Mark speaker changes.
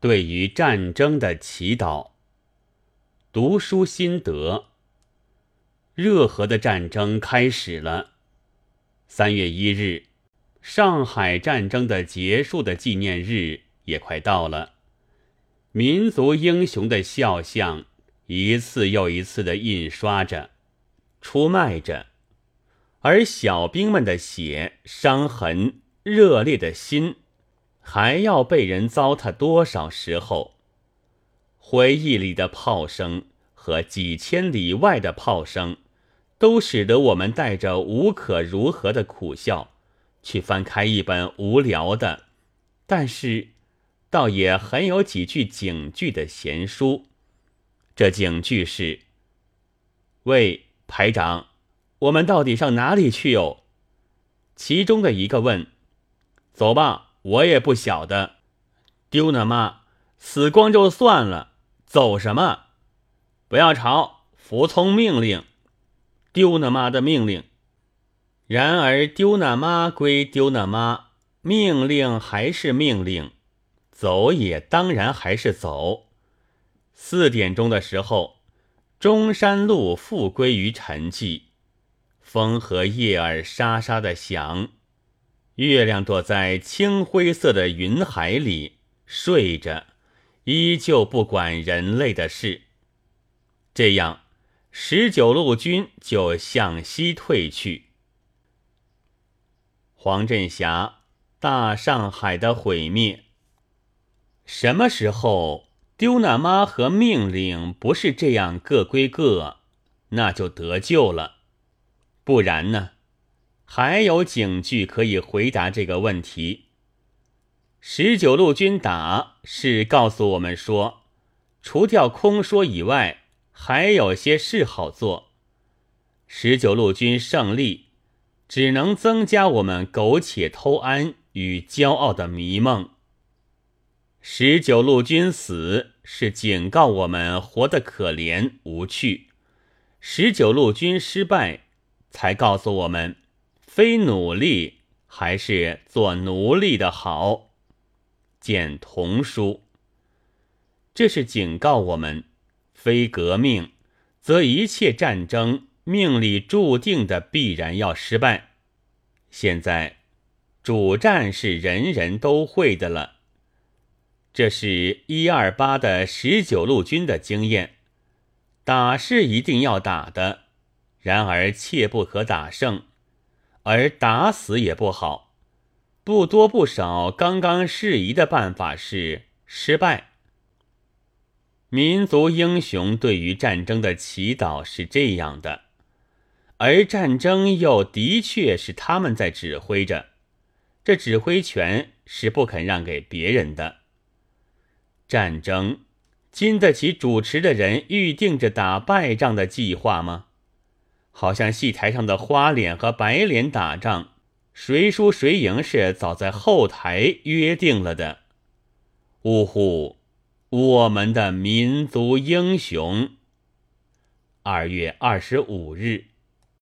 Speaker 1: 对于战争的祈祷。读书心得：热河的战争开始了。三月一日，上海战争的结束的纪念日也快到了。民族英雄的肖像一次又一次的印刷着、出卖着，而小兵们的血、伤痕、热烈的心。还要被人糟蹋多少时候？回忆里的炮声和几千里外的炮声，都使得我们带着无可如何的苦笑，去翻开一本无聊的，但是倒也很有几句警句的闲书。这警句是：“喂，排长，我们到底上哪里去哟？”其中的一个问：“走吧。”我也不晓得，丢那妈死光就算了，走什么？不要吵，服从命令，丢那妈的命令。然而丢那妈归丢那妈，命令还是命令，走也当然还是走。四点钟的时候，中山路复归于沉寂，风和叶儿沙沙的响。月亮躲在青灰色的云海里睡着，依旧不管人类的事。这样，十九路军就向西退去。黄振霞，大上海的毁灭。什么时候丢那妈和命令不是这样各归各，那就得救了。不然呢？还有警句可以回答这个问题。十九路军打是告诉我们说，除掉空说以外，还有些事好做。十九路军胜利，只能增加我们苟且偷安与骄傲的迷梦。十九路军死是警告我们活得可怜无趣。十九路军失败，才告诉我们。非努力还是做奴隶的好。见童书，这是警告我们：非革命，则一切战争命里注定的必然要失败。现在，主战是人人都会的了。这是一二八的十九路军的经验。打是一定要打的，然而切不可打胜。而打死也不好，不多不少，刚刚适宜的办法是失败。民族英雄对于战争的祈祷是这样的，而战争又的确是他们在指挥着，这指挥权是不肯让给别人的。战争经得起主持的人预定着打败仗的计划吗？好像戏台上的花脸和白脸打仗，谁输谁赢是早在后台约定了的。呜呼，我们的民族英雄！二月二十五日。